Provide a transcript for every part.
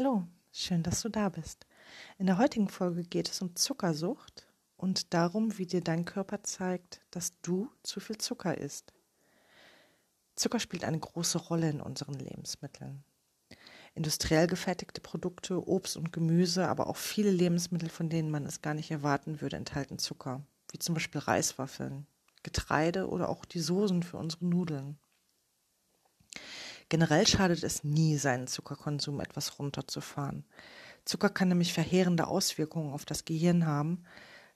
Hallo, schön, dass du da bist. In der heutigen Folge geht es um Zuckersucht und darum, wie dir dein Körper zeigt, dass du zu viel Zucker isst. Zucker spielt eine große Rolle in unseren Lebensmitteln. Industriell gefertigte Produkte, Obst und Gemüse, aber auch viele Lebensmittel, von denen man es gar nicht erwarten würde, enthalten Zucker, wie zum Beispiel Reiswaffeln, Getreide oder auch die Soßen für unsere Nudeln. Generell schadet es nie, seinen Zuckerkonsum etwas runterzufahren. Zucker kann nämlich verheerende Auswirkungen auf das Gehirn haben,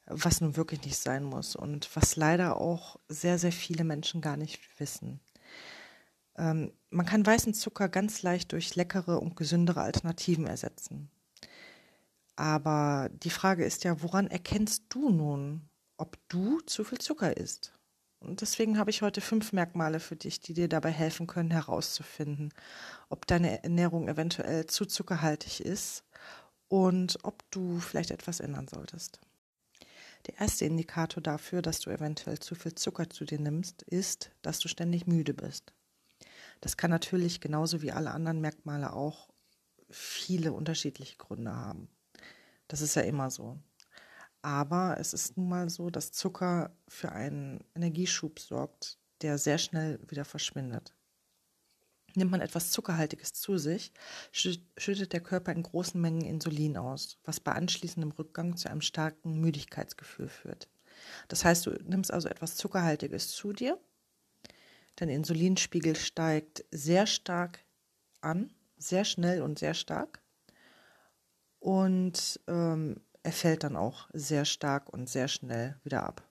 was nun wirklich nicht sein muss und was leider auch sehr, sehr viele Menschen gar nicht wissen. Ähm, man kann weißen Zucker ganz leicht durch leckere und gesündere Alternativen ersetzen. Aber die Frage ist ja, woran erkennst du nun, ob du zu viel Zucker isst? Und deswegen habe ich heute fünf Merkmale für dich, die dir dabei helfen können, herauszufinden, ob deine Ernährung eventuell zu zuckerhaltig ist und ob du vielleicht etwas ändern solltest. Der erste Indikator dafür, dass du eventuell zu viel Zucker zu dir nimmst, ist, dass du ständig müde bist. Das kann natürlich genauso wie alle anderen Merkmale auch viele unterschiedliche Gründe haben. Das ist ja immer so. Aber es ist nun mal so, dass Zucker für einen Energieschub sorgt, der sehr schnell wieder verschwindet. Nimmt man etwas Zuckerhaltiges zu sich, schüttet der Körper in großen Mengen Insulin aus, was bei anschließendem Rückgang zu einem starken Müdigkeitsgefühl führt. Das heißt, du nimmst also etwas Zuckerhaltiges zu dir, dein Insulinspiegel steigt sehr stark an, sehr schnell und sehr stark. Und ähm, er fällt dann auch sehr stark und sehr schnell wieder ab.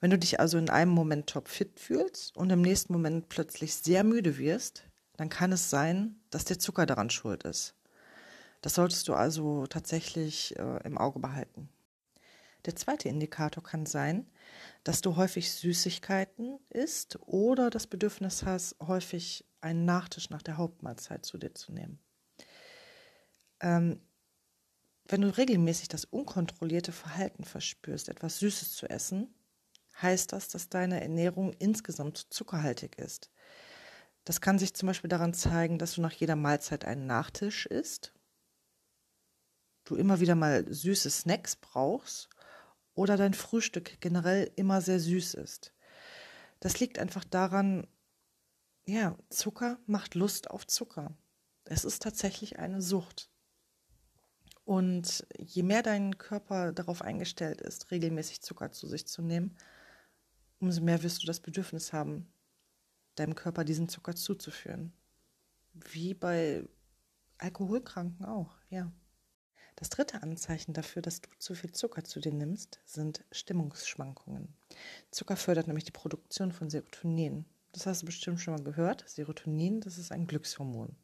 Wenn du dich also in einem Moment topfit fühlst und im nächsten Moment plötzlich sehr müde wirst, dann kann es sein, dass der Zucker daran schuld ist. Das solltest du also tatsächlich äh, im Auge behalten. Der zweite Indikator kann sein, dass du häufig Süßigkeiten isst oder das Bedürfnis hast, häufig einen Nachtisch nach der Hauptmahlzeit zu dir zu nehmen. Ähm, wenn du regelmäßig das unkontrollierte Verhalten verspürst, etwas Süßes zu essen, heißt das, dass deine Ernährung insgesamt zuckerhaltig ist. Das kann sich zum Beispiel daran zeigen, dass du nach jeder Mahlzeit einen Nachtisch isst, du immer wieder mal süße Snacks brauchst oder dein Frühstück generell immer sehr süß ist. Das liegt einfach daran, ja, Zucker macht Lust auf Zucker. Es ist tatsächlich eine Sucht. Und je mehr dein Körper darauf eingestellt ist, regelmäßig Zucker zu sich zu nehmen, umso mehr wirst du das Bedürfnis haben, deinem Körper diesen Zucker zuzuführen. Wie bei Alkoholkranken auch, ja. Das dritte Anzeichen dafür, dass du zu viel Zucker zu dir nimmst, sind Stimmungsschwankungen. Zucker fördert nämlich die Produktion von Serotonin. Das hast du bestimmt schon mal gehört. Serotonin, das ist ein Glückshormon.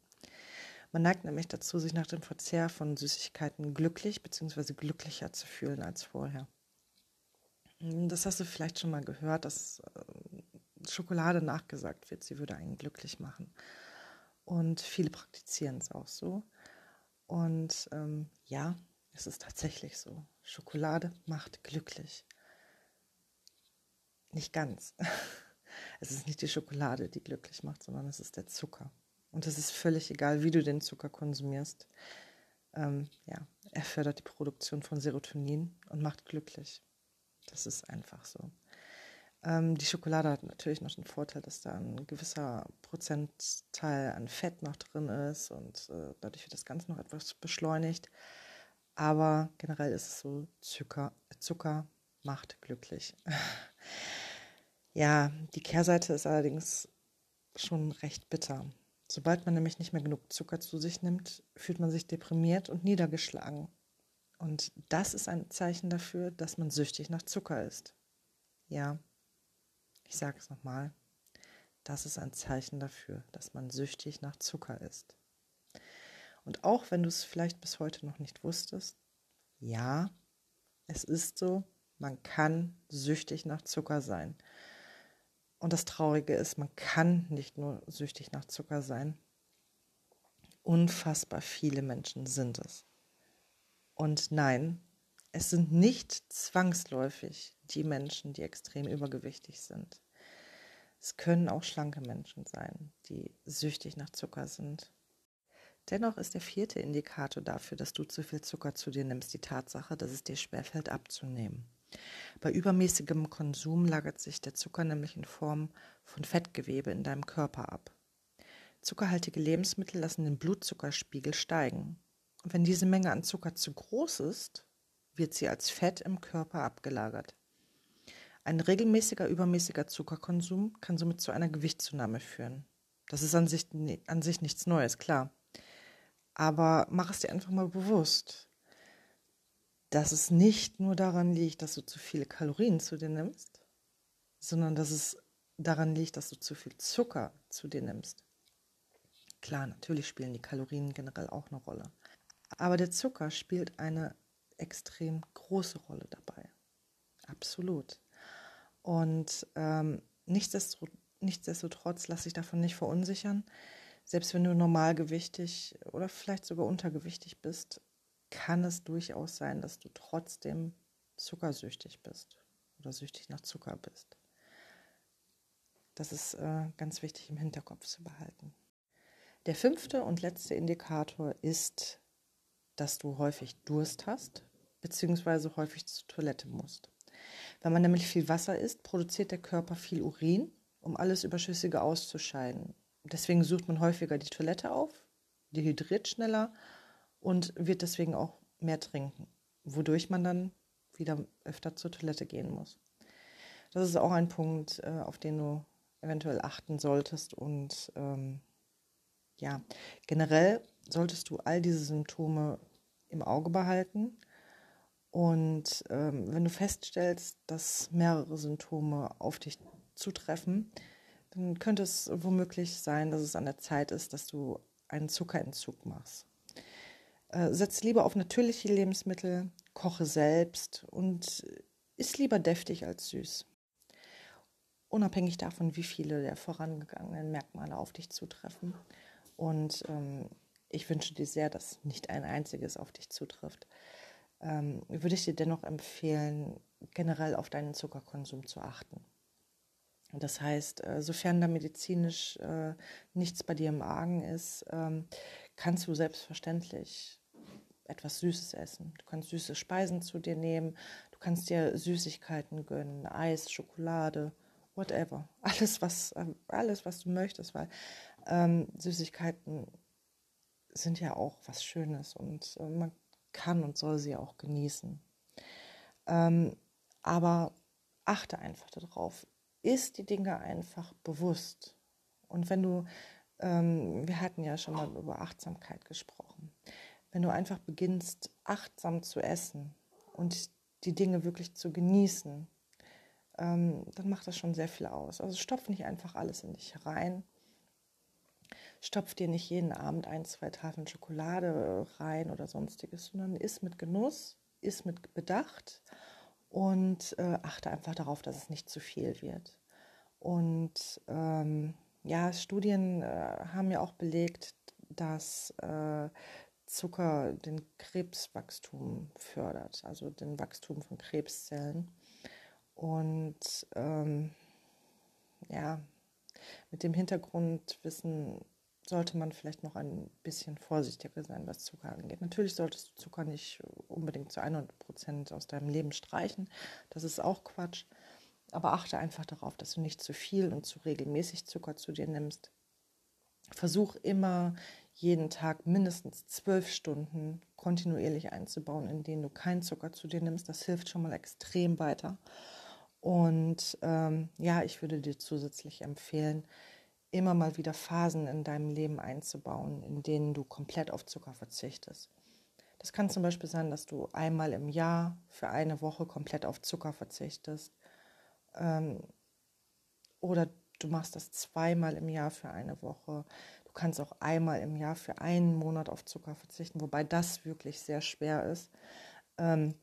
Man neigt nämlich dazu, sich nach dem Verzehr von Süßigkeiten glücklich bzw. glücklicher zu fühlen als vorher. Das hast du vielleicht schon mal gehört, dass äh, Schokolade nachgesagt wird, sie würde einen glücklich machen. Und viele praktizieren es auch so. Und ähm, ja, es ist tatsächlich so. Schokolade macht glücklich. Nicht ganz. Es ist nicht die Schokolade, die glücklich macht, sondern es ist der Zucker. Und es ist völlig egal, wie du den Zucker konsumierst. Ähm, ja, er fördert die Produktion von Serotonin und macht glücklich. Das ist einfach so. Ähm, die Schokolade hat natürlich noch den Vorteil, dass da ein gewisser Prozentteil an Fett noch drin ist und äh, dadurch wird das Ganze noch etwas beschleunigt. Aber generell ist es so, Zucker, Zucker macht glücklich. ja, die Kehrseite ist allerdings schon recht bitter. Sobald man nämlich nicht mehr genug Zucker zu sich nimmt, fühlt man sich deprimiert und niedergeschlagen. Und das ist ein Zeichen dafür, dass man süchtig nach Zucker ist. Ja, ich sage es nochmal. Das ist ein Zeichen dafür, dass man süchtig nach Zucker ist. Und auch wenn du es vielleicht bis heute noch nicht wusstest, ja, es ist so, man kann süchtig nach Zucker sein. Und das Traurige ist, man kann nicht nur süchtig nach Zucker sein. Unfassbar viele Menschen sind es. Und nein, es sind nicht zwangsläufig die Menschen, die extrem übergewichtig sind. Es können auch schlanke Menschen sein, die süchtig nach Zucker sind. Dennoch ist der vierte Indikator dafür, dass du zu viel Zucker zu dir nimmst, die Tatsache, dass es dir schwerfällt abzunehmen. Bei übermäßigem Konsum lagert sich der Zucker nämlich in Form von Fettgewebe in deinem Körper ab. Zuckerhaltige Lebensmittel lassen den Blutzuckerspiegel steigen. Und wenn diese Menge an Zucker zu groß ist, wird sie als Fett im Körper abgelagert. Ein regelmäßiger übermäßiger Zuckerkonsum kann somit zu einer Gewichtszunahme führen. Das ist an sich, an sich nichts Neues, klar. Aber mach es dir einfach mal bewusst, dass es nicht nur daran liegt, dass du zu viele Kalorien zu dir nimmst, sondern dass es daran liegt, dass du zu viel Zucker zu dir nimmst. Klar, natürlich spielen die Kalorien generell auch eine Rolle. Aber der Zucker spielt eine extrem große Rolle dabei. Absolut. Und ähm, nichtsdestotrotz, nichtsdestotrotz lass dich davon nicht verunsichern. Selbst wenn du normalgewichtig oder vielleicht sogar untergewichtig bist, kann es durchaus sein, dass du trotzdem zuckersüchtig bist oder süchtig nach Zucker bist. Das ist äh, ganz wichtig im Hinterkopf zu behalten. Der fünfte und letzte Indikator ist, dass du häufig Durst hast bzw. häufig zur Toilette musst. Wenn man nämlich viel Wasser isst, produziert der Körper viel Urin, um alles Überschüssige auszuscheiden. Deswegen sucht man häufiger die Toilette auf, dehydriert schneller und wird deswegen auch mehr trinken, wodurch man dann wieder öfter zur Toilette gehen muss. Das ist auch ein Punkt, äh, auf den du eventuell achten solltest. Und ähm, ja, generell solltest du all diese Symptome im Auge behalten. Und ähm, wenn du feststellst, dass mehrere Symptome auf dich zutreffen, dann könnte es womöglich sein, dass es an der Zeit ist, dass du einen Zuckerentzug machst. Äh, setz lieber auf natürliche Lebensmittel, koche selbst und isst lieber deftig als süß. Unabhängig davon, wie viele der vorangegangenen Merkmale auf dich zutreffen. Und ähm, ich wünsche dir sehr, dass nicht ein einziges auf dich zutrifft. Ähm, würde ich dir dennoch empfehlen, generell auf deinen Zuckerkonsum zu achten. Das heißt, äh, sofern da medizinisch äh, nichts bei dir im Argen ist, ähm, kannst du selbstverständlich etwas Süßes essen. Du kannst süße Speisen zu dir nehmen, du kannst dir Süßigkeiten gönnen, Eis, Schokolade, whatever. Alles, was, äh, alles, was du möchtest, weil ähm, Süßigkeiten sind ja auch was Schönes und äh, man kann und soll sie auch genießen. Ähm, aber achte einfach darauf, ist die Dinge einfach bewusst. Und wenn du, ähm, wir hatten ja schon mal über Achtsamkeit gesprochen, wenn du einfach beginnst, achtsam zu essen und die Dinge wirklich zu genießen, ähm, dann macht das schon sehr viel aus. Also stopf nicht einfach alles in dich rein. Stopf dir nicht jeden Abend ein, zwei Tafeln Schokolade rein oder sonstiges, sondern iss mit Genuss, iss mit Bedacht und äh, achte einfach darauf, dass es nicht zu viel wird. Und ähm, ja, Studien äh, haben ja auch belegt, dass äh, Zucker den Krebswachstum fördert, also den Wachstum von Krebszellen. Und ähm, ja, mit dem Hintergrundwissen sollte man vielleicht noch ein bisschen vorsichtiger sein, was Zucker angeht. Natürlich solltest du Zucker nicht unbedingt zu 100 Prozent aus deinem Leben streichen. Das ist auch Quatsch. Aber achte einfach darauf, dass du nicht zu viel und zu regelmäßig Zucker zu dir nimmst. Versuch immer jeden Tag mindestens zwölf Stunden kontinuierlich einzubauen, in denen du keinen Zucker zu dir nimmst. Das hilft schon mal extrem weiter. Und ähm, ja, ich würde dir zusätzlich empfehlen, immer mal wieder Phasen in deinem Leben einzubauen, in denen du komplett auf Zucker verzichtest. Das kann zum Beispiel sein, dass du einmal im Jahr für eine Woche komplett auf Zucker verzichtest. Ähm, oder du machst das zweimal im Jahr für eine Woche. Du kannst auch einmal im Jahr für einen Monat auf Zucker verzichten, wobei das wirklich sehr schwer ist. Ähm,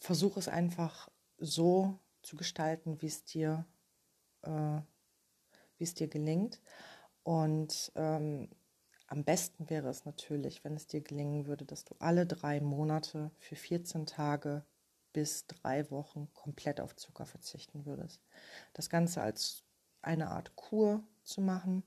versuch es einfach so zu gestalten, wie es dir äh, wie es dir gelingt. Und ähm, am besten wäre es natürlich, wenn es dir gelingen würde, dass du alle drei Monate für 14 Tage bis drei Wochen komplett auf Zucker verzichten würdest. Das Ganze als eine Art Kur zu machen,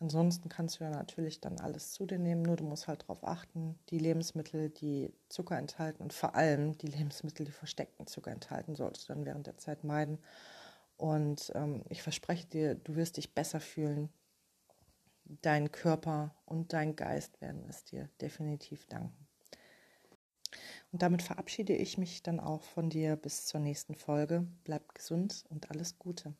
Ansonsten kannst du ja natürlich dann alles zu dir nehmen, nur du musst halt darauf achten, die Lebensmittel, die Zucker enthalten und vor allem die Lebensmittel, die versteckten Zucker enthalten, solltest du dann während der Zeit meiden. Und ähm, ich verspreche dir, du wirst dich besser fühlen. Dein Körper und dein Geist werden es dir definitiv danken. Und damit verabschiede ich mich dann auch von dir bis zur nächsten Folge. Bleib gesund und alles Gute.